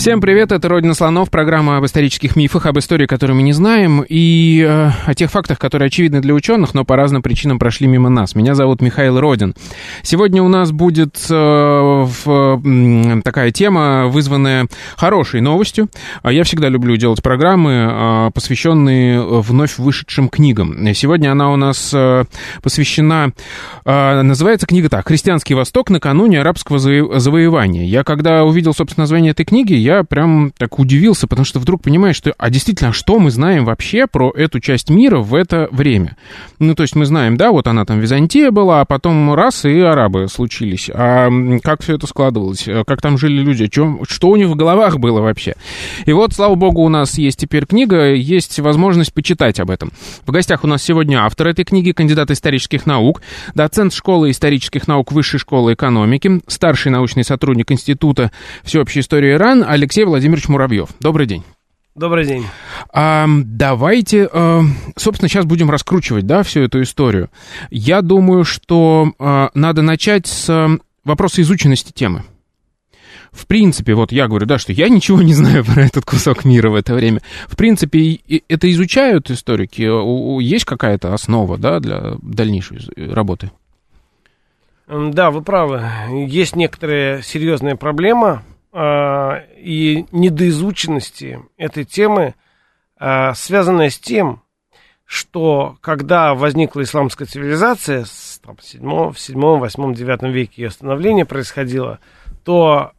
Всем привет, это «Родина слонов», программа об исторических мифах, об истории, которую мы не знаем, и э, о тех фактах, которые очевидны для ученых, но по разным причинам прошли мимо нас. Меня зовут Михаил Родин. Сегодня у нас будет э, в, э, такая тема, вызванная хорошей новостью. Я всегда люблю делать программы, э, посвященные вновь вышедшим книгам. Сегодня она у нас э, посвящена, э, называется книга так, «Христианский Восток накануне арабского завоевания». Я когда увидел, собственно, название этой книги, я я прям так удивился, потому что вдруг понимаешь, что, а действительно, что мы знаем вообще про эту часть мира в это время? Ну, то есть мы знаем, да, вот она там Византия была, а потом раз, и арабы случились. А как все это складывалось? Как там жили люди? Чем, что у них в головах было вообще? И вот, слава богу, у нас есть теперь книга, есть возможность почитать об этом. В гостях у нас сегодня автор этой книги, кандидат исторических наук, доцент школы исторических наук Высшей школы экономики, старший научный сотрудник Института всеобщей истории Иран Алексей Владимирович Муравьев. Добрый день. Добрый день. А, давайте, а, собственно, сейчас будем раскручивать, да, всю эту историю. Я думаю, что а, надо начать с вопроса изученности темы. В принципе, вот я говорю, да, что я ничего не знаю про этот кусок мира в это время. В принципе, это изучают историки. Есть какая-то основа, да, для дальнейшей работы? Да, вы правы. Есть некоторая серьезная проблема э, и недоизученности этой темы, э, связанная с тем, что когда возникла исламская цивилизация, с, там, в 7, в 7, 8, 9 веке ее становление происходило, то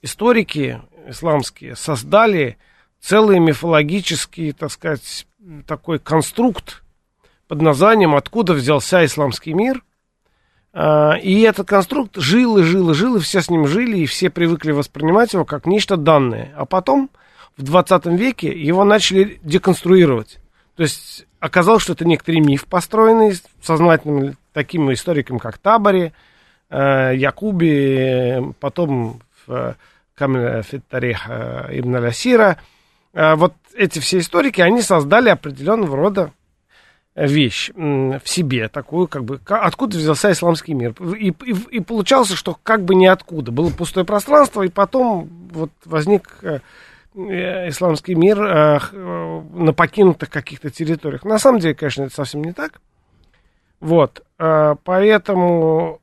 историки исламские создали целый мифологический, так сказать, такой конструкт под названием «Откуда взялся исламский мир», а, и этот конструкт жил и жил и жил, и все с ним жили, и все привыкли воспринимать его как нечто данное. А потом, в 20 веке, его начали деконструировать. То есть оказалось, что это некоторый миф, построенный сознательным таким историком, как Табари, э, Якуби, потом в Камиль Фиттарих э, Ибн Алясира. Э, вот эти все историки, они создали определенного рода вещь в себе, такую, как бы, откуда взялся исламский мир. И, и, и получалось, что как бы ниоткуда. Было пустое пространство, и потом вот возник э, э исламский мир э, на покинутых каких-то территориях. На самом деле, конечно, это совсем не так. Вот, поэтому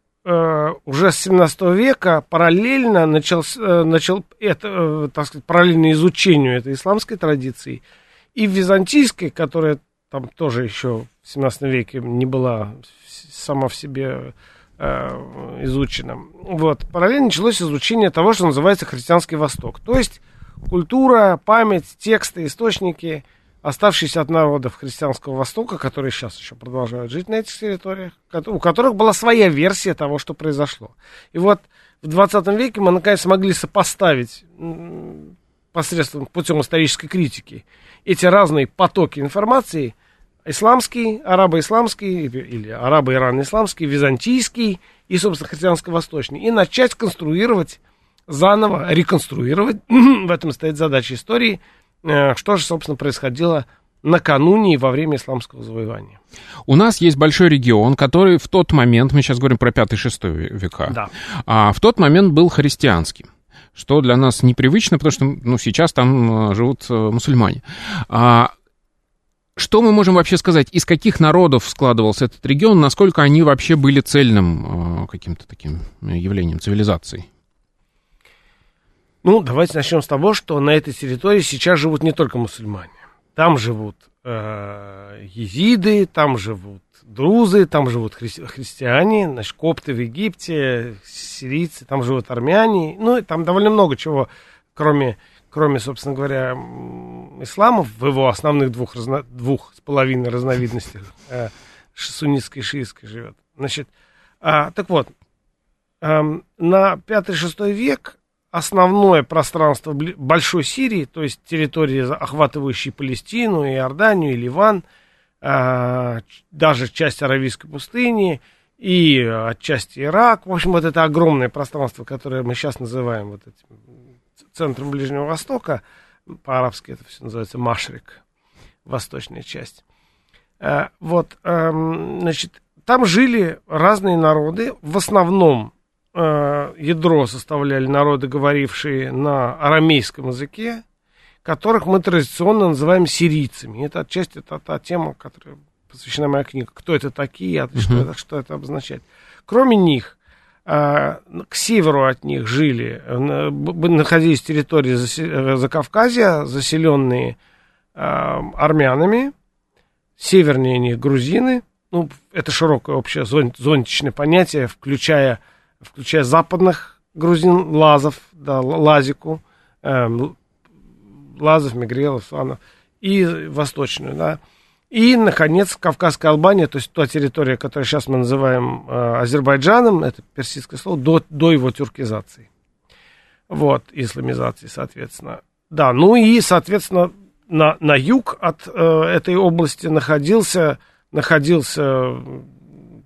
уже с 17 века параллельно начал, э, начал это, так сказать, параллельно изучению этой исламской традиции и византийской, которая там тоже еще в 17 веке не была сама в себе э, изучена. Вот. Параллельно началось изучение того, что называется христианский Восток. То есть культура, память, тексты, источники, оставшиеся от народов христианского Востока, которые сейчас еще продолжают жить на этих территориях, у которых была своя версия того, что произошло. И вот в 20 веке мы наконец смогли сопоставить посредством путем исторической критики эти разные потоки информации – исламский, арабо-исламский, или арабо-ирано-исламский, византийский и, собственно, христианско-восточный. И начать конструировать заново, реконструировать, в этом стоит задача истории, э, что же, собственно, происходило накануне и во время исламского завоевания. У нас есть большой регион, который в тот момент, мы сейчас говорим про 5-6 века, да. а в тот момент был христианским что для нас непривычно, потому что ну, сейчас там э, живут э, мусульмане. А что мы можем вообще сказать? Из каких народов складывался этот регион? Насколько они вообще были цельным э, каким-то таким явлением цивилизации? Ну, давайте начнем с того, что на этой территории сейчас живут не только мусульмане. Там живут э, езиды, там живут друзы, там живут хри- христиане, значит, копты в Египте, сирийцы, там живут армяне. Ну, там довольно много чего, кроме кроме, собственно говоря, ислама в его основных двух, разно, двух с половиной разновидностях, э, суннитской и шиитской живет. Значит, а, так вот, э, на 5-6 век основное пространство Большой Сирии, то есть территории, охватывающей Палестину, Иорданию и Ливан, даже часть Аравийской пустыни и отчасти Ирак. В общем, вот это огромное пространство, которое мы сейчас называем вот этим центром Ближнего Востока, по-арабски это все называется Машрик, восточная часть. А, вот, значит, там жили разные народы, в основном э, ядро составляли народы, говорившие на арамейском языке, которых мы традиционно называем сирийцами. Это отчасти это та тема, которая посвящена моя книга. Кто это такие, uh-huh. что, это, что это обозначает. Кроме них, э, к северу от них жили, э, находились территории Закавказья, заселенные армянами, севернее них грузины, ну, это широкое общее зон, зонтичное понятие, включая, включая западных грузин, лазов, да, лазику, э, лазов, мигрелов, сланов, и восточную, да. И, наконец, Кавказская Албания, то есть та территория, которую сейчас мы называем э, Азербайджаном, это персидское слово, до, до его тюркизации. Вот, исламизации, соответственно. Да, ну и, соответственно, на, на юг от э, этой области находился находился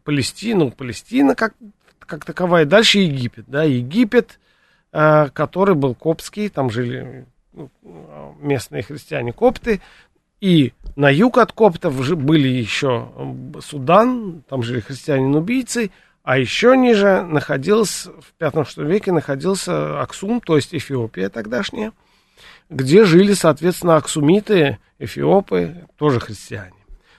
Палестина, ну, Палестина как, как таковая, дальше Египет, да, Египет, э, который был коптский, там жили местные христиане копты, и на юг от коптов были еще Судан, там жили христиане-нубийцы, а еще ниже находился, в 5-6 веке находился Аксум, то есть Эфиопия тогдашняя, где жили, соответственно, аксумиты, эфиопы, тоже христиане.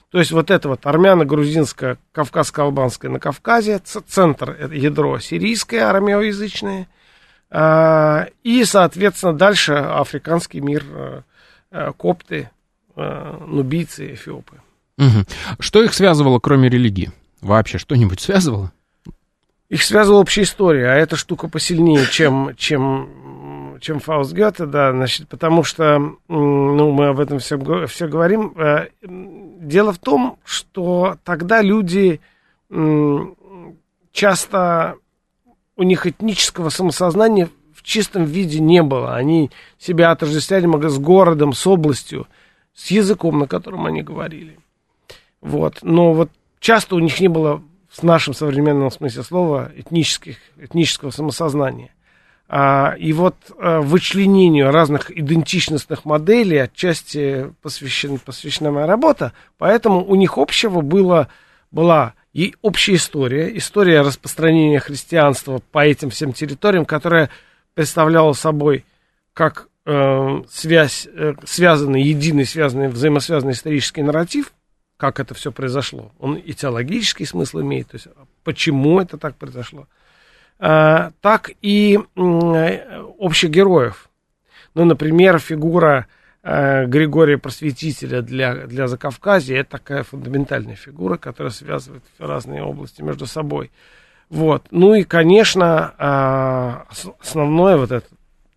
То есть вот это вот армяно-грузинское, кавказско-албанское на Кавказе, центр, ядро сирийское, армяоязычное, а, и, соответственно, дальше африканский мир, э, э, копты, э, нубийцы, эфиопы. Угу. Что их связывало, кроме религии? Вообще что-нибудь связывало? Их связывала общая история, а эта штука посильнее, чем, чем чем Фауст Гёте, да, значит, потому что, ну, мы об этом все, все говорим. Дело в том, что тогда люди часто, у них этнического самосознания в чистом виде не было. Они себя отождествляли с городом, с областью, с языком, на котором они говорили. Вот. Но вот часто у них не было в нашем современном смысле слова этнических, этнического самосознания. А, и вот а, вычленению разных идентичностных моделей отчасти посвящена, посвящена моя работа, поэтому у них общего было, была и общая история, история распространения христианства по этим всем территориям, которая представляла собой как э, связь, э, связанный, единый, связанный, взаимосвязанный исторический нарратив, как это все произошло. Он и теологический смысл имеет, то есть почему это так произошло – Э, так и общих героев. Ну, например, фигура э, Григория Просветителя для, для Закавказья это такая фундаментальная фигура, которая связывает разные области между собой. Вот. Ну и, конечно, э, основное вот это,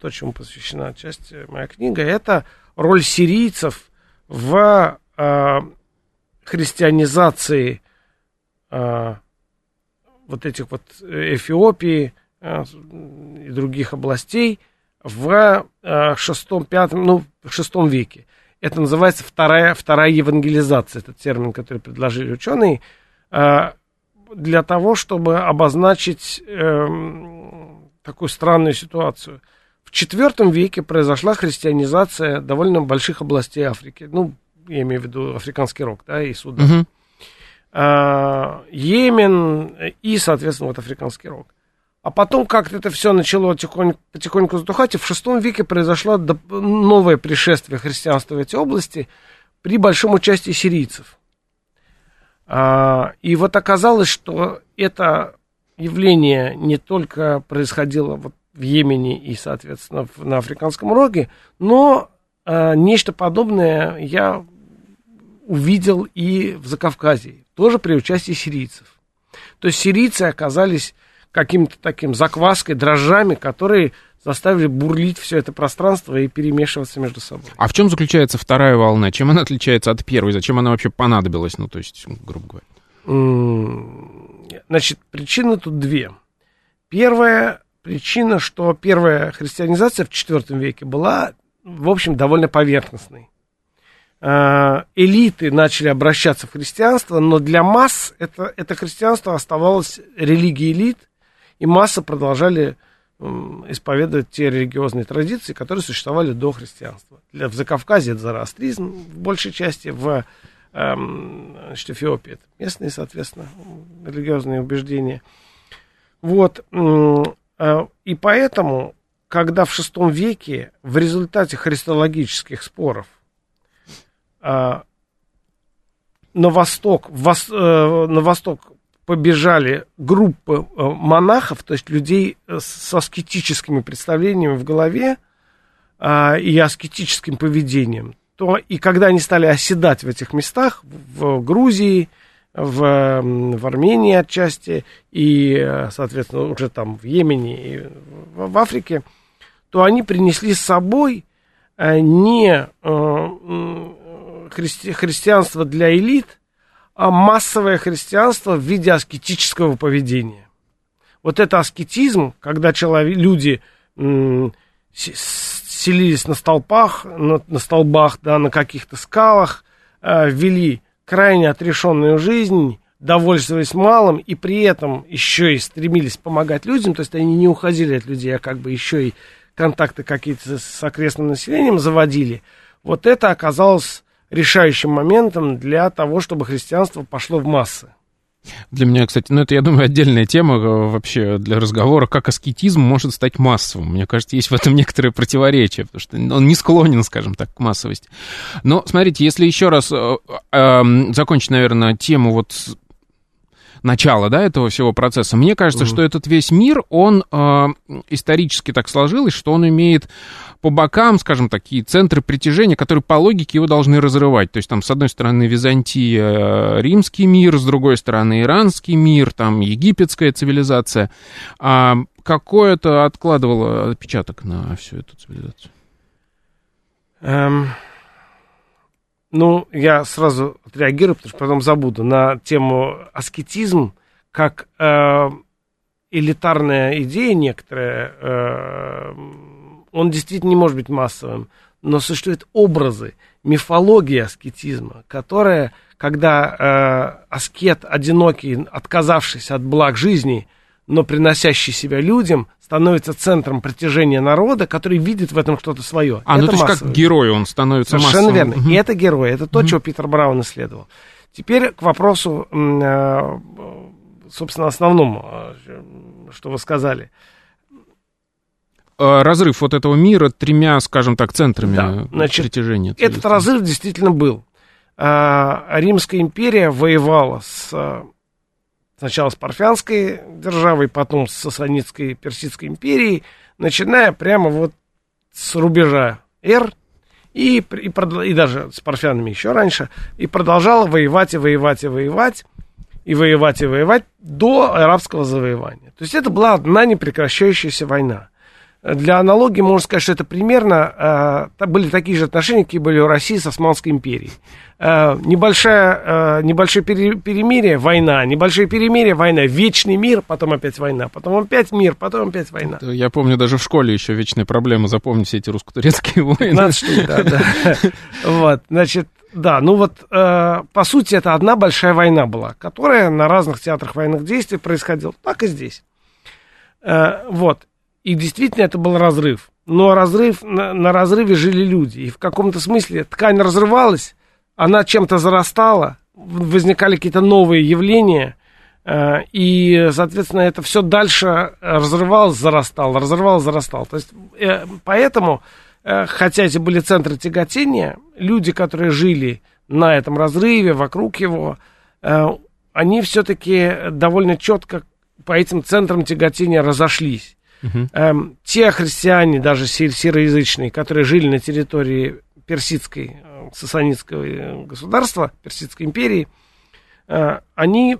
то, чему посвящена часть моя книга, это роль сирийцев в христианизации вот этих вот э, Эфиопии э, и других областей в э, шестом, пятом, ну, в шестом веке. Это называется вторая, вторая евангелизация, этот термин, который предложили ученые, для того, чтобы обозначить эм, такую странную ситуацию. В IV веке произошла христианизация довольно больших областей Африки. Ну, я имею в виду африканский рог, да, и Судан. Э, Йемен и, соответственно, вот африканский рог. А потом как-то это все начало потихоньку, потихоньку затухать, и в шестом веке произошло новое пришествие христианства в эти области при большом участии сирийцев. А, и вот оказалось, что это явление не только происходило вот в Йемене и, соответственно, на Африканском роге, но а, нечто подобное я увидел и в Закавказье тоже при участии сирийцев. То есть сирийцы оказались каким-то таким закваской, дрожжами, которые заставили бурлить все это пространство и перемешиваться между собой. А в чем заключается вторая волна? Чем она отличается от первой? Зачем она вообще понадобилась? Ну, то есть, грубо говоря. Значит, причины тут две. Первая причина, что первая христианизация в IV веке была, в общем, довольно поверхностной. элиты начали обращаться в христианство, но для масс это, это христианство оставалось религией элит, и массы продолжали исповедовать те религиозные традиции, которые существовали до христианства. Для, в Закавказье это зороастризм в большей части, в эм, значит, Эфиопии это местные, соответственно, религиозные убеждения. Вот. Э, и поэтому, когда в VI веке в результате христологических споров э, на восток, вос, э, на восток побежали группы э, монахов, то есть людей э, с аскетическими представлениями в голове а, и аскетическим поведением, то и когда они стали оседать в этих местах, в Грузии, в, в Армении отчасти, и, э, соответственно, уже там в Йемене и в, Африке, то они принесли с собой не христи, христианство для элит, массовое христианство в виде аскетического поведения. Вот это аскетизм, когда человек, люди селились на столпах, на, на столбах, да, на каких-то скалах, э, вели крайне отрешенную жизнь, довольствовались малым, и при этом еще и стремились помогать людям, то есть они не уходили от людей, а как бы еще и контакты какие-то с окрестным населением заводили. Вот это оказалось решающим моментом для того, чтобы христианство пошло в массы. Для меня, кстати, ну это, я думаю, отдельная тема э, вообще для разговора, как аскетизм может стать массовым. Мне кажется, есть в этом некоторое противоречие, потому что он не склонен, скажем так, к массовости. Но, смотрите, если еще раз э, э, закончить, наверное, тему вот начала, да, этого всего процесса. Мне кажется, mm что этот весь мир, он э, исторически так сложилось, что он имеет по бокам, скажем, такие центры притяжения, которые по логике его должны разрывать. То есть там, с одной стороны, Византия, э, римский мир, с другой стороны, иранский мир, там, египетская цивилизация. А какое-то откладывало отпечаток на всю эту цивилизацию? Эм, ну, я сразу отреагирую, потому что потом забуду, на тему аскетизм, как э, элитарная идея некоторая, э, он действительно не может быть массовым, но существуют образы, мифология аскетизма, которая, когда э, аскет одинокий, отказавшись от благ жизни, но приносящий себя людям, становится центром притяжения народа, который видит в этом что-то свое. А, ну, это ну то есть как герой он становится Совершенно массовым. верно. Угу. И это герой. Это то, угу. чего Питер Браун исследовал. Теперь к вопросу, э, собственно, основному, э, что вы сказали. Э, разрыв вот этого мира тремя, скажем так, центрами да. Значит, притяжения. Этот разрыв действительно был. Римская империя воевала с Сначала с Парфянской державой, потом с Сасанитской Персидской империей, начиная прямо вот с рубежа Р и, и, и даже с парфянами еще раньше, и продолжала воевать и воевать и воевать, и воевать и воевать до арабского завоевания. То есть это была одна непрекращающаяся война. Для аналогии можно сказать, что это примерно э, были такие же отношения, какие были у России с Османской империей. Э, небольшая, э, небольшое пере, перемирие, война, небольшое перемирие, война, вечный мир, потом опять война, потом опять мир, потом опять война. Я помню, даже в школе еще вечная проблема запомнить все эти русско-турецкие войны. 15 штук, да, да. Вот, значит, да, ну вот, э, по сути, это одна большая война была, которая на разных театрах военных действий происходила, так и здесь. Э, вот, и действительно это был разрыв. Но разрыв, на, на разрыве жили люди. И в каком-то смысле ткань разрывалась, она чем-то зарастала, возникали какие-то новые явления. Э, и, соответственно, это все дальше разрывалось, зарастало, разрывалось, зарастало. То есть, э, поэтому, э, хотя эти были центры тяготения, люди, которые жили на этом разрыве, вокруг его, они все-таки довольно четко по этим центрам тяготения разошлись. Угу. Эм, те христиане, даже сироязычные, которые жили на территории персидской, э, сасанитского э, государства, персидской империи, э, они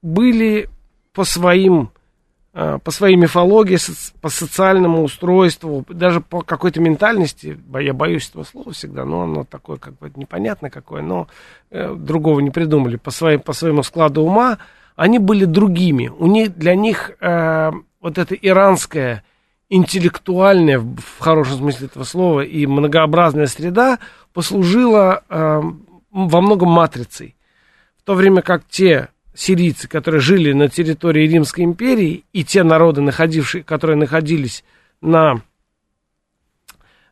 были по своим э, по своей мифологии, по социальному устройству, даже по какой-то ментальности, я боюсь этого слова всегда, но оно такое как бы непонятно какое, но другого не придумали, по, своей, по своему складу ума, они были другими. У них, для них вот эта иранская интеллектуальная, в хорошем смысле этого слова, и многообразная среда послужила э, во многом матрицей. В то время как те сирийцы, которые жили на территории Римской империи, и те народы, находившие, которые находились на,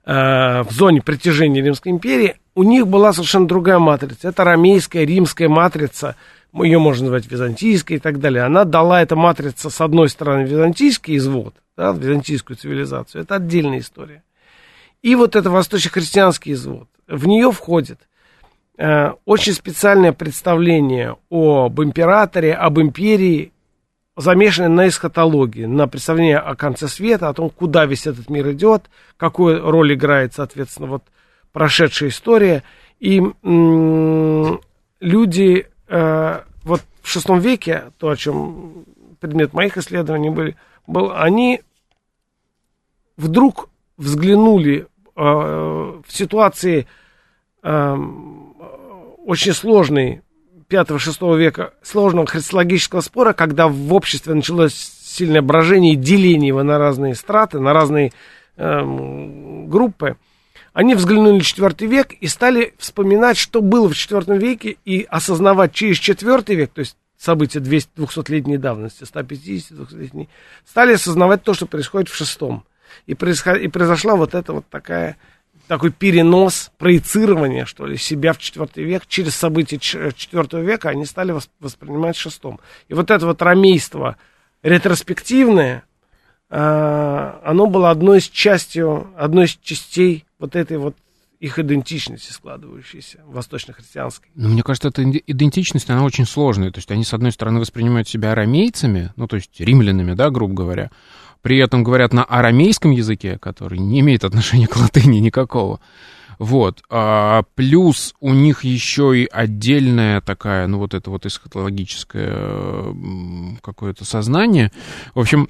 э, в зоне притяжения Римской империи, у них была совершенно другая матрица. Это рамейская, римская матрица, ее можно назвать византийской и так далее. Она дала эта матрица, с одной стороны, византийский извод, да, византийскую цивилизацию, это отдельная история. И вот это восточно-христианский извод. В нее входит э, очень специальное представление об императоре, об империи, замешанное на эсхатологии, на представление о конце света, о том, куда весь этот мир идет, какую роль играет, соответственно, вот прошедшая история. И люди э, вот в шестом веке, то, о чем предмет моих исследований были, был, они вдруг взглянули э, в ситуации э, очень сложной 5-6 века, сложного христологического спора, когда в обществе началось сильное брожение и деление его на разные страты, на разные э, группы, они взглянули на IV век и стали вспоминать, что было в IV веке, и осознавать через IV век, то есть события 200-летней давности, 150-200-летней, стали осознавать то, что происходит в VI. И, происход... и произошла вот эта вот такая, такой перенос, проецирование, что ли, себя в IV век. Через события IV века они стали воспринимать в VI. И вот это вот ромейство ретроспективное, а, оно было одной из частью, одной из частей вот этой вот их идентичности складывающейся, восточно-христианской. Ну, мне кажется, эта идентичность, она очень сложная. То есть они, с одной стороны, воспринимают себя арамейцами, ну, то есть римлянами, да, грубо говоря, при этом говорят на арамейском языке, который не имеет отношения к латыни никакого. Вот. А, плюс у них еще и отдельная такая, ну, вот это вот эсхатологическое какое-то сознание. В общем,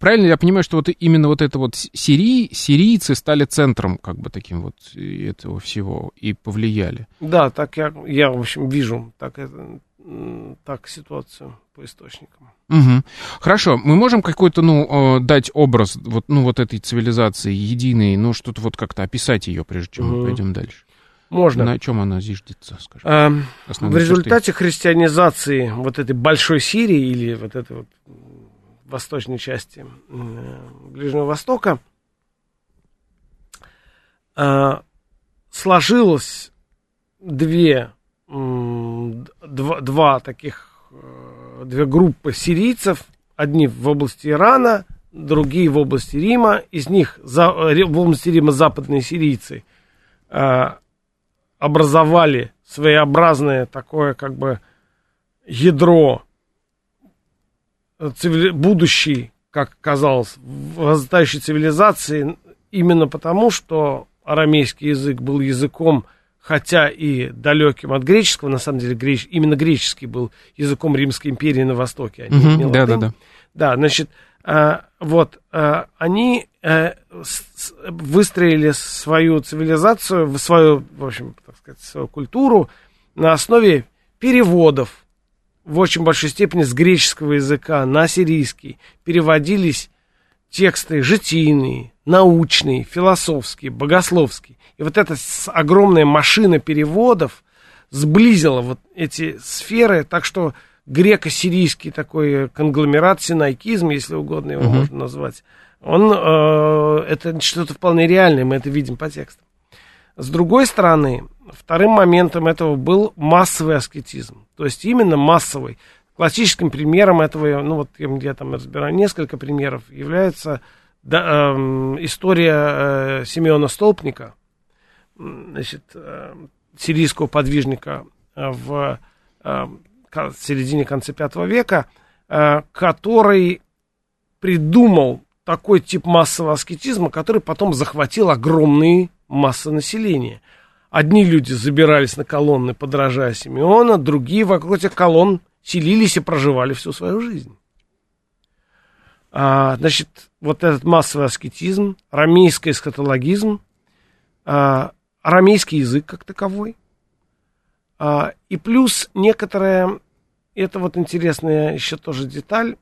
правильно я понимаю, что вот именно вот это вот сирий, сирийцы стали центром как бы таким вот этого всего и повлияли? Да, так я, я в общем, вижу так, так ситуацию по источникам. Угу. Хорошо, мы можем какой-то, ну, э, дать образ вот, ну, вот этой цивилизации единой, ну, что-то вот как-то описать ее, прежде чем угу. мы пойдем дальше? Можно. На чем она зиждется, скажем? А, в результате черты? христианизации вот этой большой Сирии или вот этой вот восточной части Ближнего Востока а, сложилось две, два, два таких Э, две группы сирийцев, одни в области Ирана, другие в области Рима. Из них за, э, в области Рима западные сирийцы э, образовали своеобразное такое как бы ядро цивили... будущей, как казалось, возрастающей цивилизации, именно потому, что арамейский язык был языком хотя и далеким от греческого, на самом деле греч, именно греческий был языком Римской империи на Востоке. А угу, да, да, да. Да, значит, а, вот, а, они с, выстроили свою цивилизацию, свою, в общем, так сказать, свою культуру на основе переводов в очень большой степени с греческого языка на сирийский. Переводились тексты житийные, научные, философские, богословские. И вот эта огромная машина переводов сблизила вот эти сферы, так что греко-сирийский такой конгломерат, синайкизм, если угодно его uh-huh. можно назвать, он, э, это что-то вполне реальное, мы это видим по текстам. С другой стороны, вторым моментом этого был массовый аскетизм, то есть именно массовый. Классическим примером этого, ну вот я, там разбираю несколько примеров, является да, э, история э, Симеона Столпника, значит, э, сирийского подвижника э, в э, середине конце пятого века, который придумал такой тип массового аскетизма, который потом захватил огромные массы населения. Одни люди забирались на колонны, подражая Симеона, другие вокруг этих колонн селились и проживали всю свою жизнь. А, значит, вот этот массовый аскетизм, рамейский эсхатологизм, а, арамейский язык как таковой. А, и плюс некоторая, это вот интересная еще тоже деталь,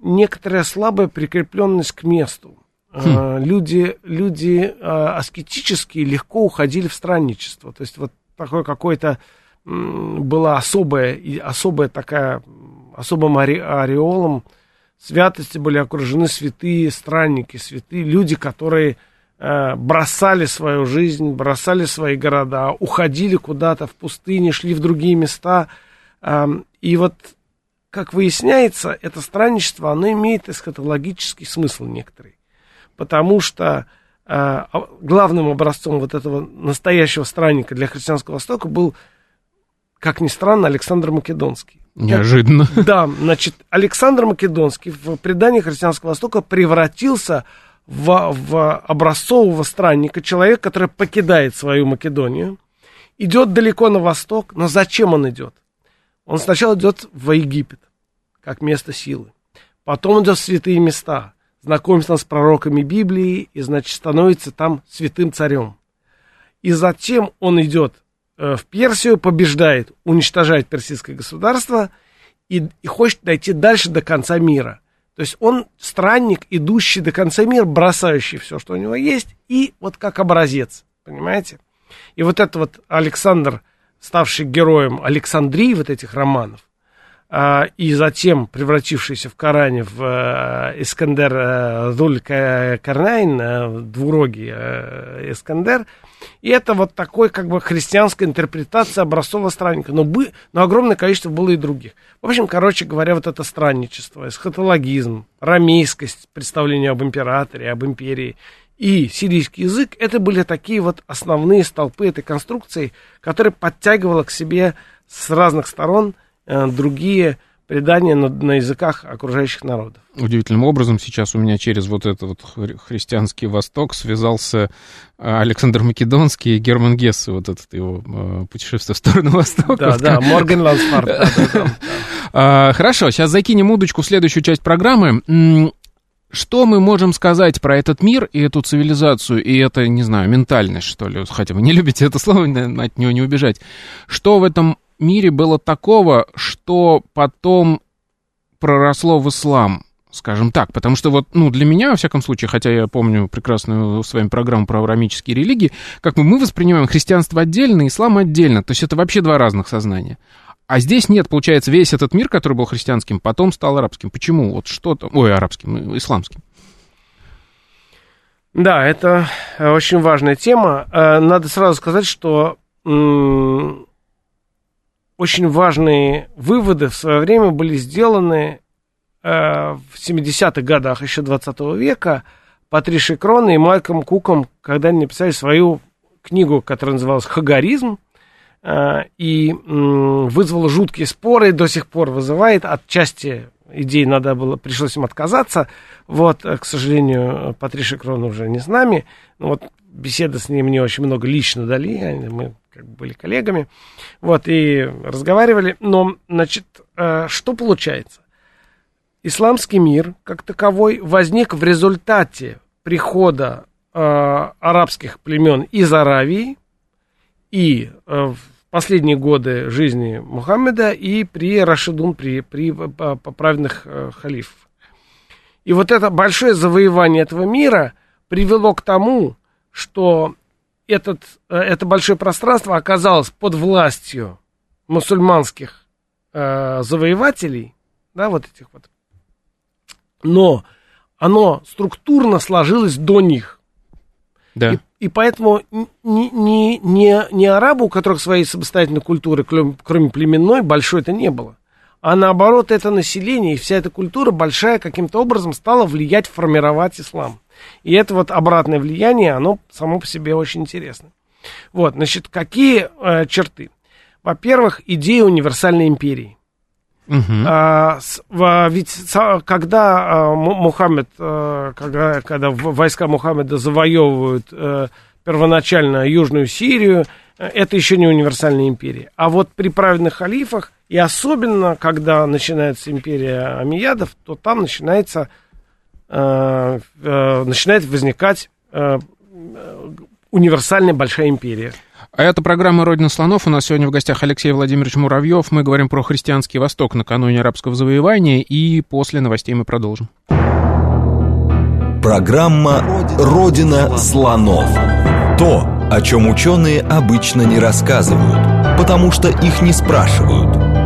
некоторая слабая прикрепленность к месту. Хм. Люди, люди аскетические легко уходили в странничество. То есть вот такое какое-то была особая, особая такая, особым ореолом святости были окружены святые странники, святые люди, которые э, бросали свою жизнь, бросали свои города, уходили куда-то в пустыне, шли в другие места. Э, и вот, как выясняется, это странничество, оно имеет эсхатологический смысл некоторый. Потому что э, главным образцом вот этого настоящего странника для христианского Востока был как ни странно, Александр Македонский. Неожиданно. Как, да, значит, Александр Македонский в предании христианского Востока превратился в, в образцового странника, человек, который покидает свою Македонию, идет далеко на восток, но зачем он идет? Он сначала идет в Египет, как место силы. Потом идет в святые места, знакомится с пророками Библии и, значит, становится там святым царем. И затем он идет Э, в Персию, побеждает, уничтожает персидское государство и, и хочет дойти дальше до конца мира. То есть он странник, идущий до конца мира, бросающий все, что у него есть, и вот как образец, понимаете? И вот это вот Александр, ставший героем Александрии вот этих романов, и затем превратившийся в Коране в э, Искандер э, Дуль Карнайн, э, двурогий Искандер, и это вот такой как бы христианская интерпретация образцового странника. Но, бы, но огромное количество было и других. В общем, короче говоря, вот это странничество, эсхатологизм, рамейскость, представление об императоре, об империи и сирийский язык, это были такие вот основные столпы этой конструкции, которая подтягивала к себе с разных сторон – Э, другие предания на, на языках окружающих народов. Удивительным образом сейчас у меня через вот этот вот христианский Восток связался э, Александр Македонский и Герман Гессе, вот этот его э, путешествие в сторону Востока. Да, да, Морген Лансфард. А, хорошо, сейчас закинем удочку в следующую часть программы. Что мы можем сказать про этот мир и эту цивилизацию, и это, не знаю, ментальность, что ли, хотя вы не любите это слово, от него не убежать. Что в этом мире было такого, что потом проросло в ислам, скажем так. Потому что вот, ну, для меня, во всяком случае, хотя я помню прекрасную с вами программу про авраамические религии, как мы, мы воспринимаем христианство отдельно, ислам отдельно. То есть это вообще два разных сознания. А здесь нет, получается, весь этот мир, который был христианским, потом стал арабским. Почему? Вот что там... Ой, арабским, исламским. Да, это очень важная тема. Э, надо сразу сказать, что очень важные выводы в свое время были сделаны э, в 70-х годах еще 20 века Патришей Кроной и Майком Куком, когда они написали свою книгу, которая называлась «Хагаризм», э, и э, вызвала жуткие споры, и до сих пор вызывает. Отчасти идей надо было, пришлось им отказаться. Вот, э, к сожалению, Патриша Крона уже не с нами. Вот, беседы с ним мне очень много лично дали, мы как бы были коллегами, вот, и разговаривали, но, значит, э, что получается? Исламский мир, как таковой, возник в результате прихода э, арабских племен из Аравии и э, в последние годы жизни Мухаммеда и при Рашидун, при, при праведных халифов. И вот это большое завоевание этого мира привело к тому, что этот, э, это большое пространство оказалось под властью мусульманских э, завоевателей, да, вот этих вот. Но оно структурно сложилось до них. Да. И, и поэтому не, не, не, не арабу, у которых своей самостоятельной культуры, кроме, кроме племенной, большой это не было. А наоборот, это население и вся эта культура большая каким-то образом стала влиять, формировать ислам. И это вот обратное влияние, оно само по себе очень интересно. Вот, значит, какие э, черты? Во-первых, идея универсальной империи. Uh-huh. А, с, а, ведь когда а, Мухаммед, а, когда, когда войска Мухаммеда завоевывают а, первоначально Южную Сирию, это еще не универсальная империя. А вот при праведных халифах, и особенно когда начинается империя Амиядов, то там начинается начинает возникать э, универсальная большая империя. А это программа «Родина слонов». У нас сегодня в гостях Алексей Владимирович Муравьев. Мы говорим про христианский Восток накануне арабского завоевания, и после новостей мы продолжим. Программа «Родина слонов». То, о чем ученые обычно не рассказывают, потому что их не спрашивают –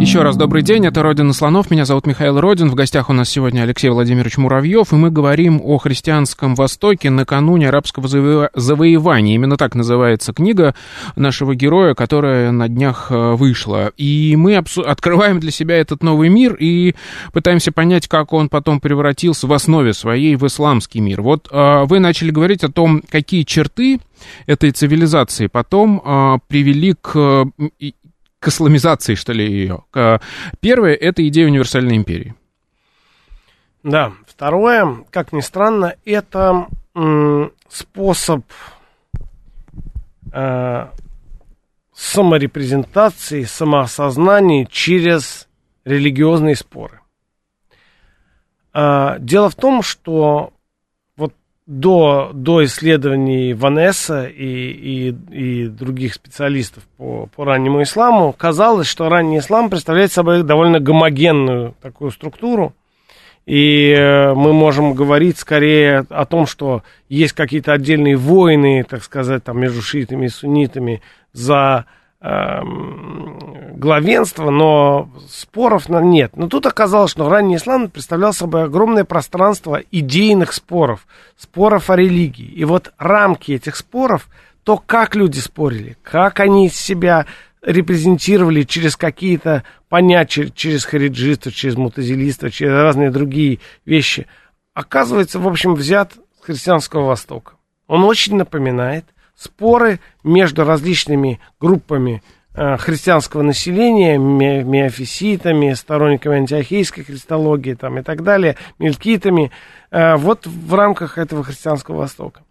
еще раз добрый день, это «Родина слонов», меня зовут Михаил Родин, в гостях у нас сегодня Алексей Владимирович Муравьев, и мы говорим о христианском Востоке накануне арабского заво... завоевания. Именно так называется книга нашего героя, которая на днях э, вышла. И мы обсу... открываем для себя этот новый мир и пытаемся понять, как он потом превратился в основе своей в исламский мир. Вот э, вы начали говорить о том, какие черты этой цивилизации потом э, привели к к исламизации, что ли, ее. Первое — это идея универсальной империи. Да. Второе, как ни странно, это способ э, саморепрезентации, самоосознания через религиозные споры. Э, дело в том, что до, до исследований Ванесса и, и, и других специалистов по, по раннему исламу казалось, что ранний ислам представляет собой довольно гомогенную такую структуру. И э, мы можем говорить скорее о том, что есть какие-то отдельные войны, так сказать, там, между шиитами и суннитами за Эм, главенство, но споров нет. Но тут оказалось, что ранний ислам представлял собой огромное пространство идейных споров, споров о религии. И вот рамки этих споров, то, как люди спорили, как они себя репрезентировали через какие-то понятия, через хариджистов, через мутазилистов, через разные другие вещи, оказывается, в общем, взят с христианского Востока. Он очень напоминает – споры между различными группами э, христианского населения, миофиситами, сторонниками антиохийской христологии там, и так далее, мелькитами, э, вот в рамках этого христианского Востока.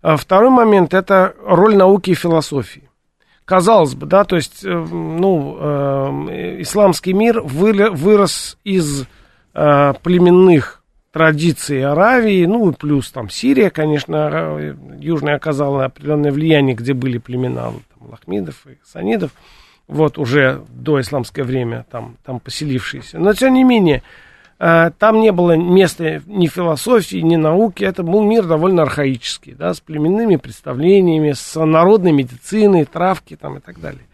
А второй момент – это роль науки и философии. Казалось бы, да, то есть, э, ну, исламский мир вырос из племенных традиции Аравии, ну и плюс там Сирия, конечно, Южная оказала определенное влияние, где были племена там, лахмидов и санидов, вот уже до исламское время там, там поселившиеся. Но тем не менее, э, там не было места ни философии, ни науки, это был мир довольно архаический, да, с племенными представлениями, с народной медициной, травки там и так далее.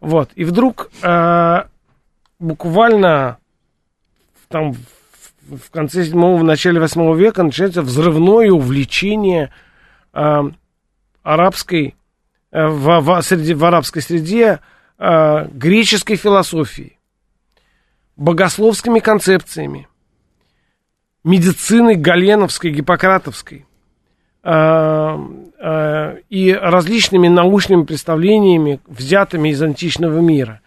Вот, и вдруг э, буквально там в конце 7 в начале 8 века начинается взрывное увлечение э, арабской, э, в, в, среди, в арабской среде э, греческой философией, богословскими концепциями, медициной галеновской, гиппократовской э, э, и различными научными представлениями, взятыми из античного мира.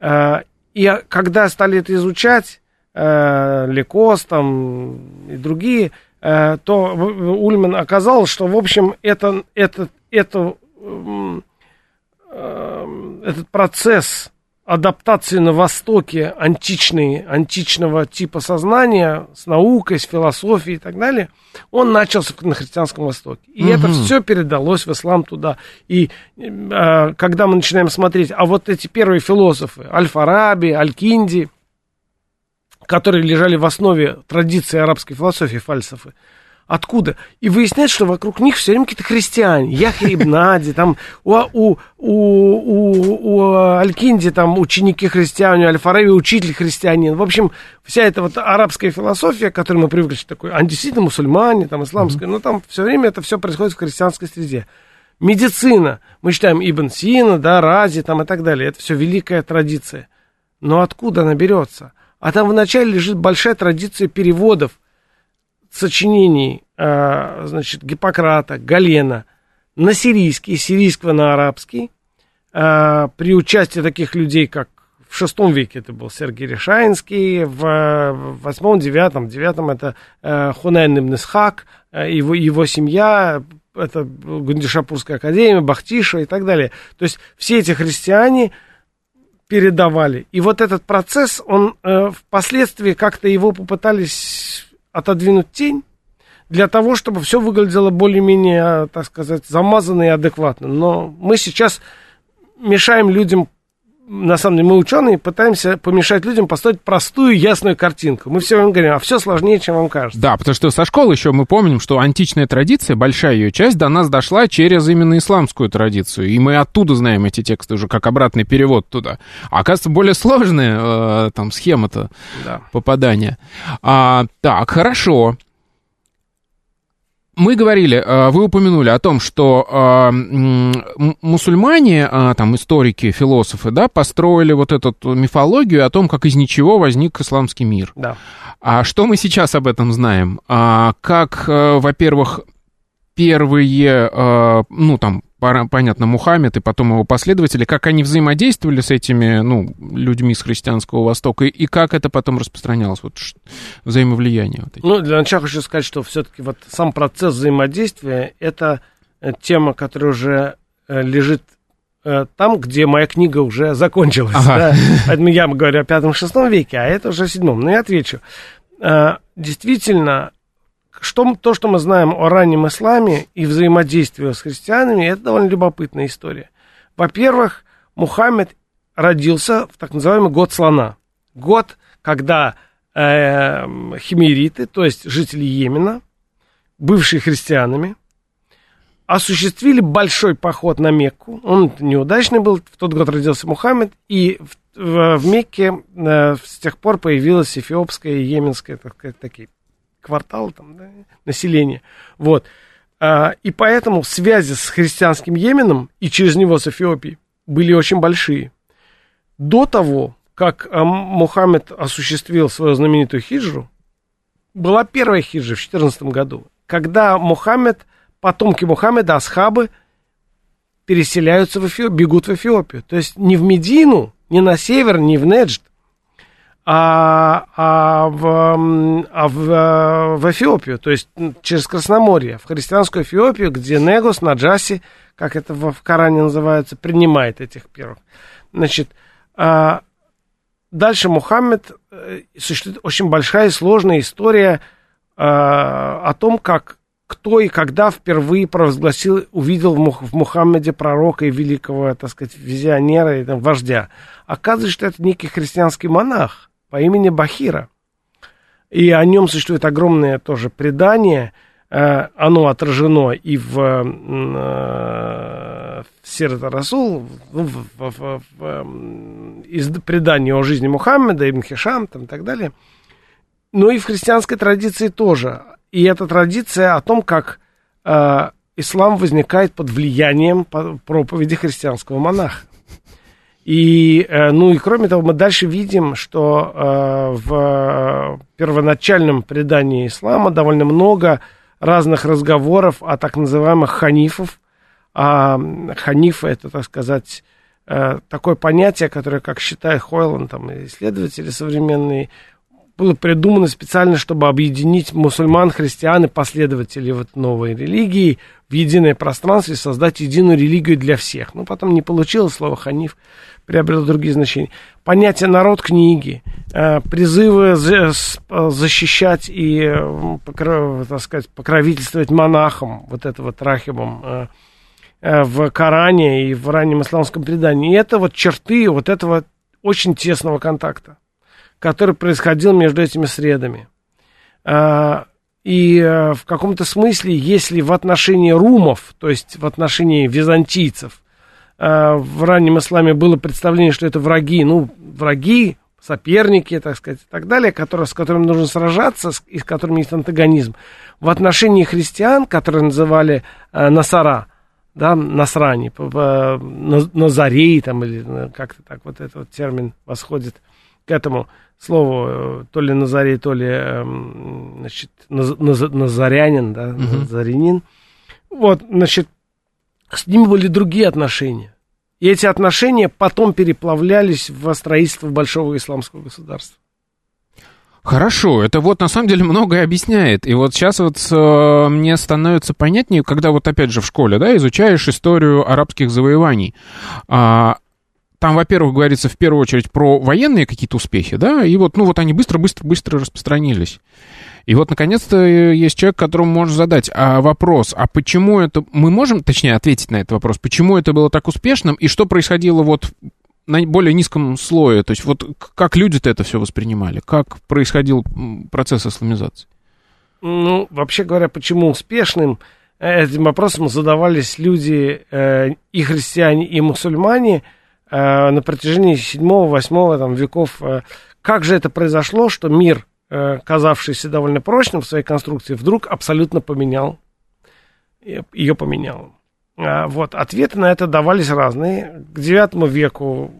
Э, и когда стали это изучать, э, Лекос там и другие, э, то Ульман оказалось, что, в общем, это, это, это, э, этот процесс адаптации на Востоке античной, античного типа сознания с наукой, с философией и так далее, он начался на христианском Востоке. И угу. это все передалось в ислам туда. И э, когда мы начинаем смотреть, а вот эти первые философы, Аль-Фараби, Аль-Кинди, которые лежали в основе традиции арабской философии, фальсофы. Откуда? И выясняется, что вокруг них все время какие-то христиане. Яхья Ибнади, там у, у, у, у, у Алькинди там ученики христиане, у Аль-Фараби учитель христианин. В общем, вся эта вот арабская философия, к которой мы привыкли, что такое антисидно мусульмане, там исламская, mm-hmm. ну там все время это все происходит в христианской среде. Медицина. Мы читаем Ибн Сина, да, Рази там и так далее. Это все великая традиция. Но откуда она берется? А там вначале лежит большая традиция переводов сочинений, э, значит, Гиппократа, Галена на сирийский, сирийского на арабский, э, при участии таких людей, как в VI веке это был Сергей Решаинский, в восьмом, девятом, девятом это э, Хунайн ибн его, его семья, это Гундишапурская академия, Бахтиша и так далее. То есть все эти христиане, передавали. И вот этот процесс, он э, впоследствии как-то его попытались отодвинуть тень, для того, чтобы все выглядело более-менее, так сказать, замазанно и адекватно. Но мы сейчас мешаем людям на самом деле мы ученые пытаемся помешать людям построить простую, ясную картинку. Мы все время говорим, а все сложнее, чем вам кажется. Да, потому что со школы еще мы помним, что античная традиция, большая ее часть, до нас дошла через именно исламскую традицию. И мы оттуда знаем эти тексты уже как обратный перевод туда. А оказывается, более сложная э, там схема-то да. попадания. А, так, хорошо мы говорили, э, вы упомянули о том, что э, мусульмане, э, там историки, философы, да, построили вот эту мифологию о том, как из ничего возник исламский мир. Да. А что мы сейчас об этом знаем? А как, во-первых, первые, ну, там, понятно, Мухаммед и потом его последователи, как они взаимодействовали с этими, ну, людьми с христианского Востока, и как это потом распространялось, вот взаимовлияние. Вот ну, для начала хочу сказать, что все-таки вот сам процесс взаимодействия, это э, тема, которая уже э, лежит э, там, где моя книга уже закончилась. Ага. Да? Поэтому я говорю о пятом-шестом веке, а это уже седьмом. Но я отвечу. Действительно, что, то, что мы знаем о раннем исламе и взаимодействии с христианами, это довольно любопытная история. Во-первых, Мухаммед родился в так называемый год слона. Год, когда э, химериты, то есть жители Йемена, бывшие христианами, осуществили большой поход на Мекку. Он неудачный был, в тот год родился Мухаммед, и в, в, в Мекке э, с тех пор появилась эфиопская и йеменская, так сказать, такие квартал там, да, населения. Вот. А, и поэтому связи с христианским Йеменом и через него с Эфиопией были очень большие. До того, как а, Мухаммед осуществил свою знаменитую хиджру, была первая хиджра в 14 году, когда Мухаммед, потомки Мухаммеда, асхабы, переселяются в Эфиопию, бегут в Эфиопию. То есть не в Медину, не на север, не в Неджд, а, а, в, а в, в Эфиопию, то есть через Красноморье, в христианскую Эфиопию, где Негус, Наджаси, как это в, в Коране называется, принимает этих первых. Значит, а, дальше Мухаммед, э, существует очень большая и сложная история а, о том, как кто и когда впервые провозгласил, увидел в Мухаммеде пророка и великого, так сказать, визионера и там, вождя. Оказывается, что это некий христианский монах, по имени Бахира. И о нем существует огромное тоже предание. Э, оно отражено и в, э, в Сират Расул, ну, в, в, в, в, из предания о жизни Мухаммеда, Ибн Хишам там, и так далее. Но и в христианской традиции тоже. И эта традиция о том, как э, ислам возникает под влиянием проповеди христианского монаха. И, э, ну и кроме того, мы дальше видим, что э, в первоначальном предании ислама довольно много разных разговоров о так называемых ханифов. А ханифы это, так сказать, э, такое понятие, которое, как считает Хойланд, там, исследователи современные, было придумано специально, чтобы объединить мусульман, христиан и последователей вот новой религии в единое пространство и создать единую религию для всех. Ну, потом не получилось, слово «ханиф» приобрело другие значения. Понятие «народ книги», э, призывы защищать и, э, так сказать, покровительствовать монахам, вот это вот рахибам, э, в Коране и в раннем исламском предании. И это вот черты вот этого очень тесного контакта который происходил между этими средами. А, и э, в каком-то смысле, если в отношении румов, то есть в отношении византийцев, э, в раннем исламе было представление, что это враги, ну, враги, соперники, так сказать, и так далее, которые, с которыми нужно сражаться, и с которыми есть антагонизм. В отношении христиан, которые называли э, Насара, да, Насрани, Назарей, там, или как-то так вот этот вот термин восходит к этому, слово э, то ли Назарей, то ли эм, значит, Назарянин, да, угу. Назарянин. Вот, значит, с ними были другие отношения. И эти отношения потом переплавлялись в строительство большого исламского государства. Хорошо, это вот на самом деле многое объясняет. И вот сейчас вот э, мне становится понятнее, когда вот опять же в школе, да, изучаешь историю арабских завоеваний. А, там, во-первых, говорится в первую очередь про военные какие-то успехи, да, и вот, ну, вот они быстро-быстро-быстро распространились. И вот, наконец-то, есть человек, которому можно задать а, вопрос, а почему это... Мы можем, точнее, ответить на этот вопрос, почему это было так успешным, и что происходило вот на более низком слое, то есть вот как люди-то это все воспринимали, как происходил процесс исламизации? Ну, вообще говоря, почему успешным, этим вопросом задавались люди, э, и христиане, и мусульмане, э, на протяжении 7-8 там, веков. Э, как же это произошло, что мир, э, казавшийся довольно прочным в своей конструкции, вдруг абсолютно поменял, ее поменял? Э, вот, ответы на это давались разные. К IX веку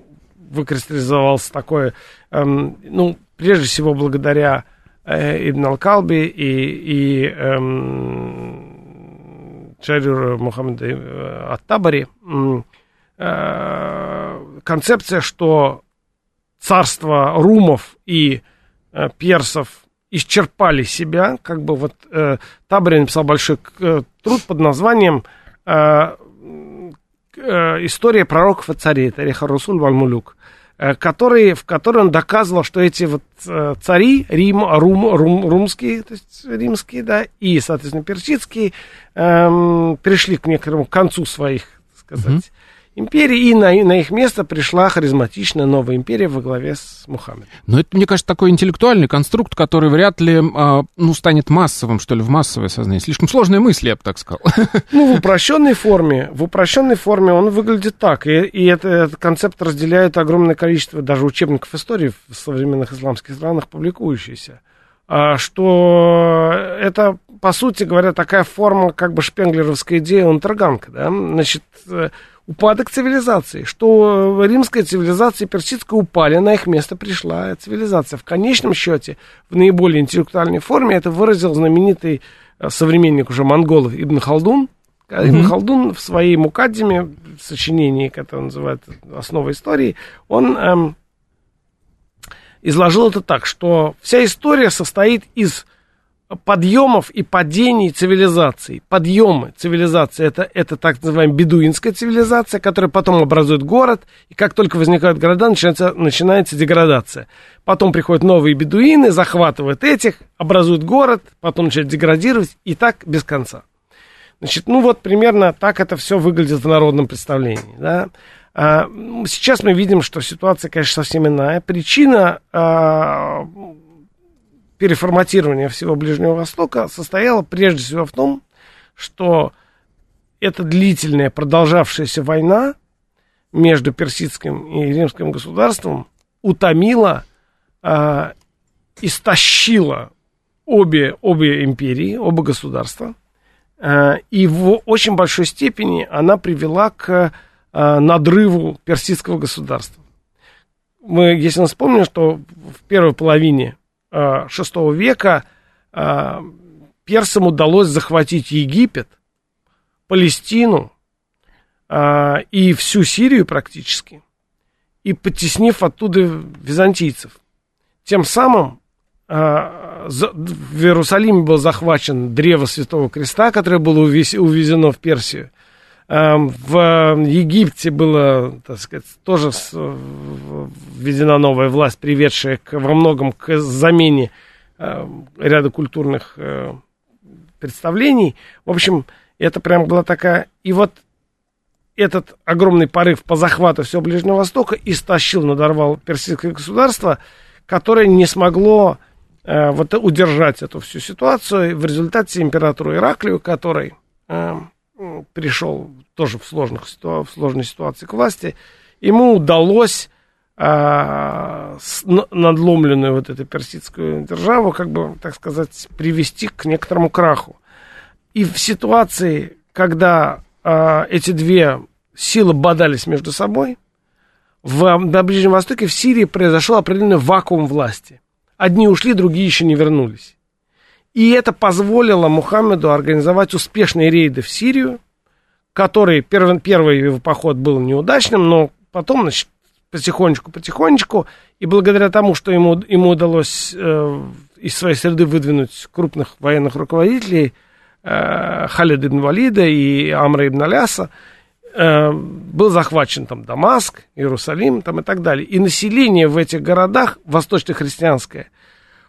выкристаллизовался такой, эм, ну, прежде всего благодаря э, Ибн Аль-Калби и, и эм, Джарюр Мухаммеда э, Ат-Табари, э, концепция, что царство румов и э, персов исчерпали себя, как бы вот э, Табари написал большой э, труд под названием э, э, «История пророков и царей», Тариха Русуль Вальмулюк. Э, который, в которой он доказывал, что эти вот э, цари, Рим, Рум, Рум, румские, то есть римские, да, и, соответственно, персидские, эм, пришли к некоторому концу своих, так сказать, mm-hmm империи, и на, на их место пришла харизматичная новая империя во главе с Мухаммедом. Но это, мне кажется, такой интеллектуальный конструкт, который вряд ли, а, ну, станет массовым, что ли, в массовое сознание. Слишком сложные мысли, я бы так сказал. Ну, в упрощенной форме, в упрощенной форме он выглядит так, и, и это, этот концепт разделяет огромное количество даже учебников истории в современных исламских странах, публикующиеся, а, что это, по сути говоря, такая форма, как бы шпенглеровская идея унтерганка, да, значит, э, упадок цивилизации, что римская цивилизация и персидская упали, на их место пришла цивилизация. В конечном счете, в наиболее интеллектуальной форме это выразил знаменитый э, современник уже монголов Ибн Халдун. Mm-hmm. Ибн Халдун в своей Мукаддиме, сочинении, которое называют «Основа истории», он эм, изложил это так, что вся история состоит из подъемов и падений цивилизаций. Подъемы цивилизации это, это так называемая бедуинская цивилизация, которая потом образует город, и как только возникают города, начинается, начинается деградация. Потом приходят новые бедуины, захватывают этих, образуют город, потом начинают деградировать, и так без конца. Значит, ну вот примерно так это все выглядит в народном представлении. Да? А, сейчас мы видим, что ситуация, конечно, совсем иная. Причина а, переформатирование всего Ближнего Востока состояло прежде всего в том, что эта длительная продолжавшаяся война между персидским и римским государством утомила, э, истощила обе, обе империи, оба государства. Э, и в очень большой степени она привела к э, надрыву персидского государства. Мы, если мы вспомним, что в первой половине VI века а, персам удалось захватить Египет, Палестину а, и всю Сирию практически, и потеснив оттуда византийцев. Тем самым в Иерусалиме был захвачен древо Святого Креста, которое было увезено в Персию. В Египте было, так сказать, тоже введена новая власть, приведшая к, во многом к замене ряда культурных э, представлений. В общем, это прям была такая... И вот этот огромный порыв по захвату всего Ближнего Востока истощил, надорвал персидское государство, которое не смогло э, вот удержать эту всю ситуацию. В результате императору Ираклию, который э, пришел тоже в, сложных, в сложной ситуации к власти, ему удалось а, надломленную вот эту персидскую державу, как бы, так сказать, привести к некоторому краху. И в ситуации, когда а, эти две силы бодались между собой, в, на Ближнем Востоке, в Сирии произошел определенный вакуум власти. Одни ушли, другие еще не вернулись. И это позволило Мухаммеду организовать успешные рейды в Сирию, который первый, первый его поход был неудачным, но потом, значит, потихонечку, потихонечку, и благодаря тому, что ему, ему удалось э, из своей среды выдвинуть крупных военных руководителей, э, Халида ибн Валида и Амра ибн Аляса, э, был захвачен там Дамаск, Иерусалим там, и так далее. И население в этих городах, восточно-христианское,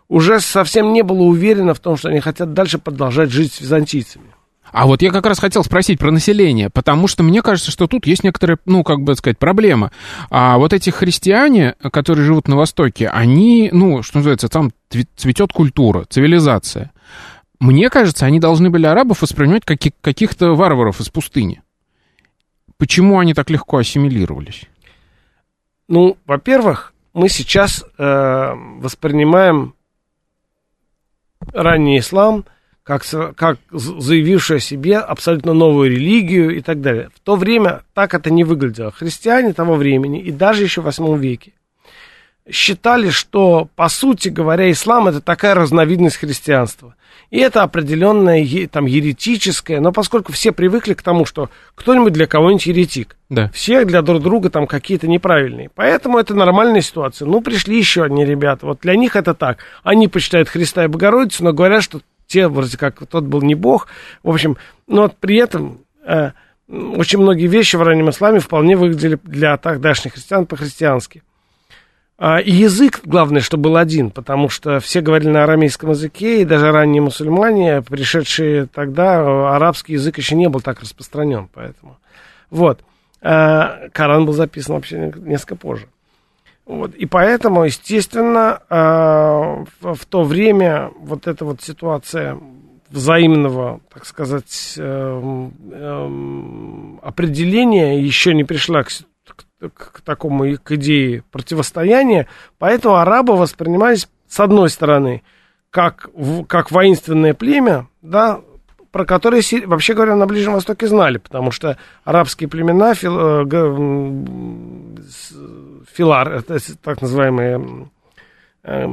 уже совсем не было уверено в том, что они хотят дальше продолжать жить с византийцами. А вот я как раз хотел спросить про население, потому что мне кажется, что тут есть некоторая, ну, как бы сказать, проблема. А вот эти христиане, которые живут на Востоке, они, ну, что называется, там цветет культура, цивилизация. Мне кажется, они должны были арабов воспринимать как каких-то варваров из пустыни. Почему они так легко ассимилировались? Ну, во-первых, мы сейчас э, воспринимаем ранний ислам как, как заявивший о себе абсолютно новую религию и так далее. В то время так это не выглядело. Христиане того времени и даже еще в восьмом веке считали, что, по сути говоря, ислам это такая разновидность христианства. И это определенное там еретическое, но поскольку все привыкли к тому, что кто-нибудь для кого-нибудь еретик, да. все для друг друга там какие-то неправильные. Поэтому это нормальная ситуация. Ну, пришли еще одни ребята, вот для них это так. Они почитают Христа и Богородицу, но говорят, что те, вроде как, тот был не Бог. В общем, но вот при этом э, очень многие вещи в раннем исламе вполне выглядели для тогдашних христиан по-христиански. А, и язык, главное, что был один, потому что все говорили на арамейском языке, и даже ранние мусульмане, пришедшие тогда, арабский язык еще не был так распространен, поэтому. Вот. А, Коран был записан вообще несколько позже. Вот. И поэтому, естественно, а, в то время вот эта вот ситуация взаимного, так сказать, эм, эм, определения еще не пришла к к такому, к идее противостояния, поэтому арабы воспринимались, с одной стороны, как, как воинственное племя, да, про которые, вообще говоря, на Ближнем Востоке знали, потому что арабские племена, фил, э, филар, это так называемые э,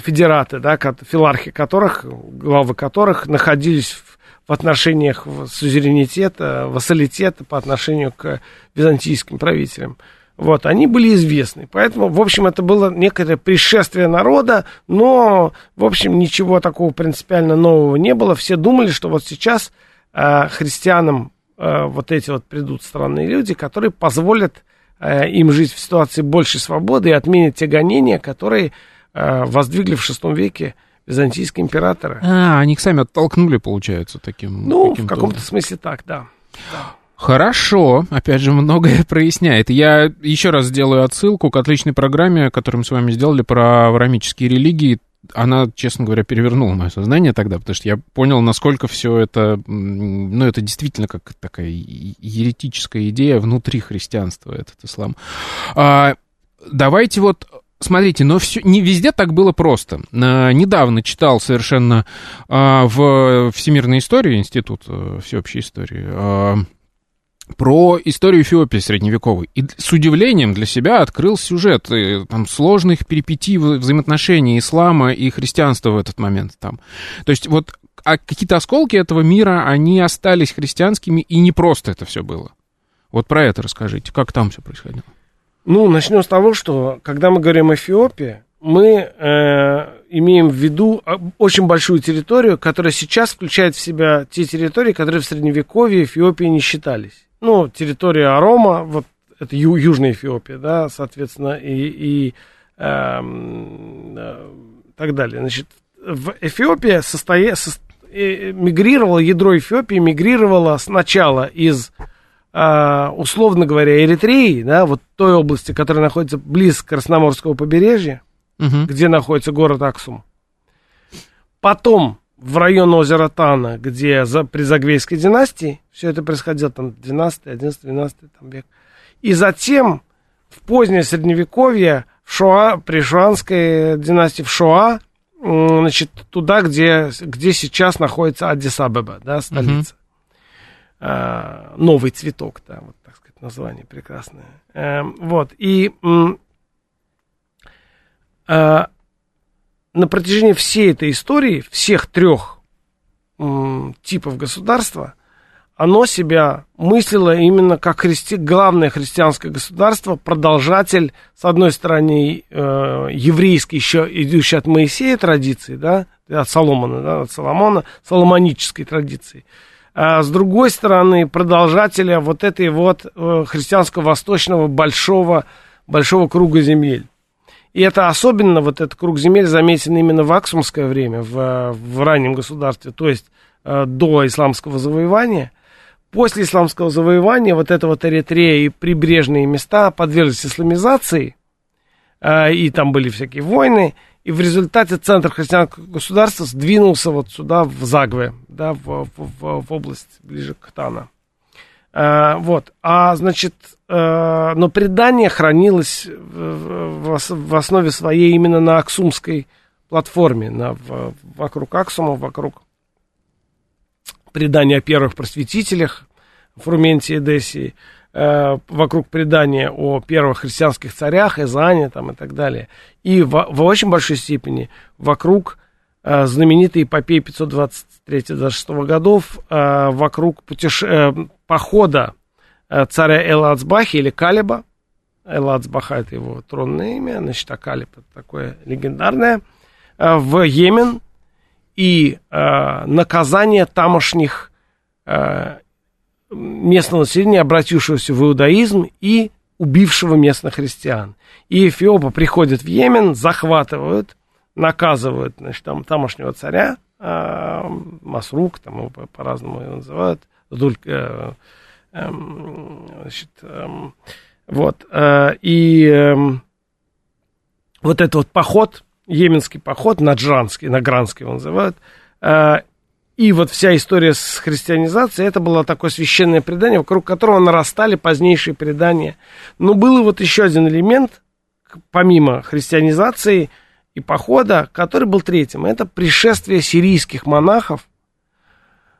федераты, да, филархи которых, главы которых находились в в отношениях сузеренитета, вассалитета по отношению к византийским правителям. Вот, они были известны. Поэтому, в общем, это было некое пришествие народа, но, в общем, ничего такого принципиально нового не было. Все думали, что вот сейчас э, христианам э, вот эти вот придут странные люди, которые позволят э, им жить в ситуации большей свободы и отменят те гонения, которые э, воздвигли в VI веке византийские императоры. А, они их сами оттолкнули, получается, таким. Ну, в каком-то смысле так, да. да. Хорошо, опять же, многое проясняет. Я еще раз сделаю отсылку к отличной программе, которую мы с вами сделали про аврамические религии. Она, честно говоря, перевернула мое сознание тогда, потому что я понял, насколько все это, ну, это действительно как такая еретическая идея внутри христианства, этот ислам. А, давайте вот Смотрите, но все, не везде так было просто. А, недавно читал совершенно а, в Всемирной истории, Институт а, всеобщей истории, а, про историю Эфиопии средневековой. И с удивлением для себя открыл сюжет и, там, сложных перипетий взаимоотношений ислама и христианства в этот момент. Там. То есть вот а какие-то осколки этого мира, они остались христианскими, и не просто это все было. Вот про это расскажите, как там все происходило. Ну, начнем с того, что когда мы говорим о Эфиопии, мы э, имеем в виду а, очень большую территорию, которая сейчас включает в себя те территории, которые в Средневековье Эфиопии не считались. Ну, территория Арома, вот это ю, Южная Эфиопия, да, соответственно, и, и эм, э, так далее. Значит, в Эфиопии состоя... со... Э, мигрировало, ядро Эфиопии мигрировало сначала из условно говоря, Эритреи, да, вот той области, которая находится близ Красноморского побережья, угу. где находится город Аксум. Потом в район озера Тана, где за, при Загвейской династии, все это происходило там 12, 11, 12 там, век. И затем в позднее Средневековье, в Шоа, при Шуанской династии в Шоа, значит, туда, где, где сейчас находится Аддис-Абеба, да, столица. Э, новый цветок, да, вот так сказать, название прекрасное. Э, вот, и э, на протяжении всей этой истории, всех трех типов государства, оно себя мыслило именно как христи... главное христианское государство, продолжатель, с одной стороны, э, еврейский, еще идущий от Моисея традиции, да, от Соломона, да, от Соломона, соломонической традиции, а с другой стороны, продолжателя вот этой вот э, христианско-восточного большого, большого круга земель. И это особенно, вот этот круг земель заметен именно в Аксумское время, в, в раннем государстве, то есть э, до исламского завоевания. После исламского завоевания вот эта вот Эритрея и прибрежные места подверглись исламизации, э, и там были всякие войны, и в результате центр христианского государства сдвинулся вот сюда, в Загве, да, в, в, в область ближе к Тана. А, вот, а, значит, а, но предание хранилось в, в, основе своей именно на Аксумской платформе, на, в, вокруг Аксума, вокруг предания о первых просветителях Фрументе и Десии, Э, вокруг предания о первых христианских царях, Эзане там, и так далее. И в, в очень большой степени вокруг э, знаменитой эпопеи 523-26 годов, э, вокруг путеше... э, похода э, царя Элацбахи или Калиба. Элацбаха это его тронное имя, значит, а Калиб это такое легендарное, э, в Йемен и э, наказание тамошних э, местного населения, обратившегося в иудаизм и убившего местных христиан. И эфиопы приходят в Йемен, захватывают, наказывают значит, там, тамошнего царя, э, Масрук, там его по- по-разному его называют, Дуль, э, э, значит, э, вот, э, и э, вот этот вот поход, йеменский поход, наджранский, награнский его называют, э, и вот вся история с христианизацией, это было такое священное предание, вокруг которого нарастали позднейшие предания. Но был вот еще один элемент, помимо христианизации и похода, который был третьим. Это пришествие сирийских монахов,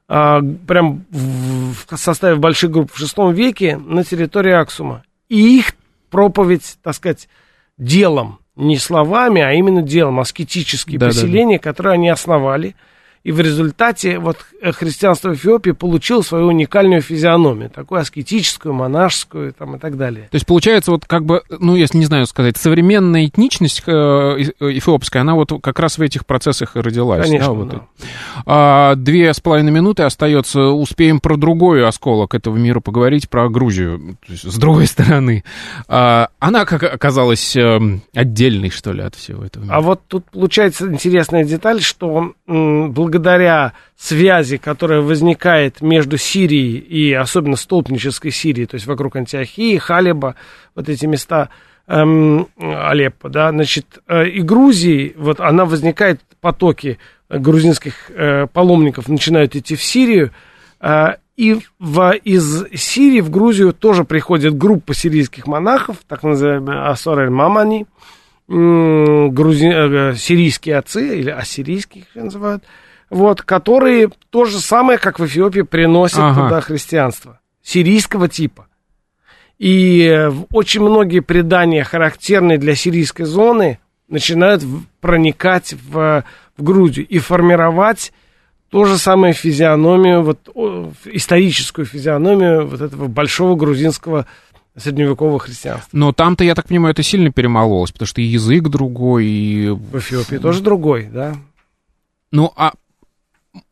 а, прям в, составе больших групп в шестом веке на территории Аксума. И их проповедь, так сказать, делом, не словами, а именно делом, аскетические Да-да-да. поселения, которые они основали – и в результате вот э, христианство в Эфиопии получило свою уникальную физиономию, такую аскетическую, монашескую там, и так далее. То есть получается вот как бы, ну, если не знаю сказать, современная этничность э, э, эфиопская, она вот как раз в этих процессах и родилась. Конечно, да, вот да. А, две с половиной минуты остается, успеем про другой осколок этого мира поговорить, про Грузию, есть с другой стороны. А, она как оказалась э, отдельной, что ли, от всего этого мира. А вот тут получается интересная деталь, что м, благодаря связи, которая возникает между Сирией и особенно столпнической Сирией, то есть вокруг Антиохии, Халиба, вот эти места, эм, Алеппо, да, значит, э, и Грузии, вот она возникает, потоки грузинских э, паломников начинают идти в Сирию, э, и в, из Сирии в Грузию тоже приходит группа сирийских монахов, так называемые Асор мамани. Грузи, э, сирийские отцы, или ассирийские их называют, вот, которые то же самое, как в Эфиопии, приносят Ага. туда христианство. Сирийского типа. И э, очень многие предания, характерные для сирийской зоны, начинают проникать в, в Грузию и формировать то же самое физиономию, вот, историческую физиономию вот этого большого грузинского средневекового христианства. Но там-то, я так понимаю, это сильно перемололось, потому что и язык другой, и... В Эфиопии тоже другой, да. Ну, а...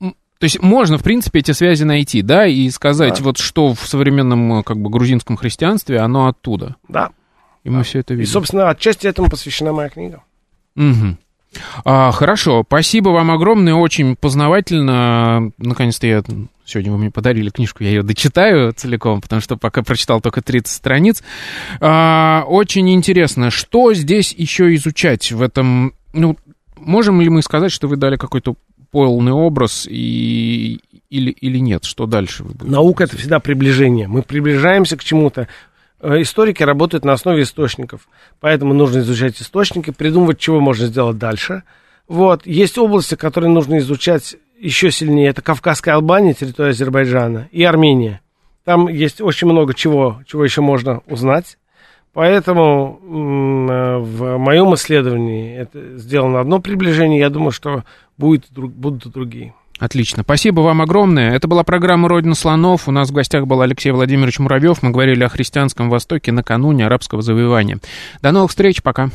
То есть можно, в принципе, эти связи найти, да, и сказать, Да. вот что в современном, э, как бы, грузинском христианстве, оно оттуда. Да. И мы все это И, видим. собственно, отчасти этому посвящена моя книга. Мгм. А, хорошо, спасибо вам огромное, очень познавательно. Наконец-то я сегодня вы мне подарили книжку, я ее дочитаю целиком, потому что пока прочитал только 30 страниц. А, очень интересно, что здесь еще изучать в этом? Ну, можем ли мы сказать, что вы дали какой-то полный образ и или или нет? Что дальше вы будете? Наука это всегда приближение. Мы приближаемся к чему-то. Э, Историки работают на основе источников, поэтому нужно изучать источники, придумывать, чего можно сделать дальше. Вот. Есть области, которые нужно изучать еще сильнее. Это Кавказская Албания, территория Азербайджана, и Армения. Там есть очень много чего, чего еще можно узнать. Поэтому э, в моем исследовании это сделано одно приближение. Я думаю, что будет, будут и другие. Отлично. Спасибо вам огромное. Это была программа «Родина слонов». У нас в гостях был Алексей Владимирович Муравьев. Мы говорили о христианском Востоке накануне арабского завоевания. До новых встреч. Пока.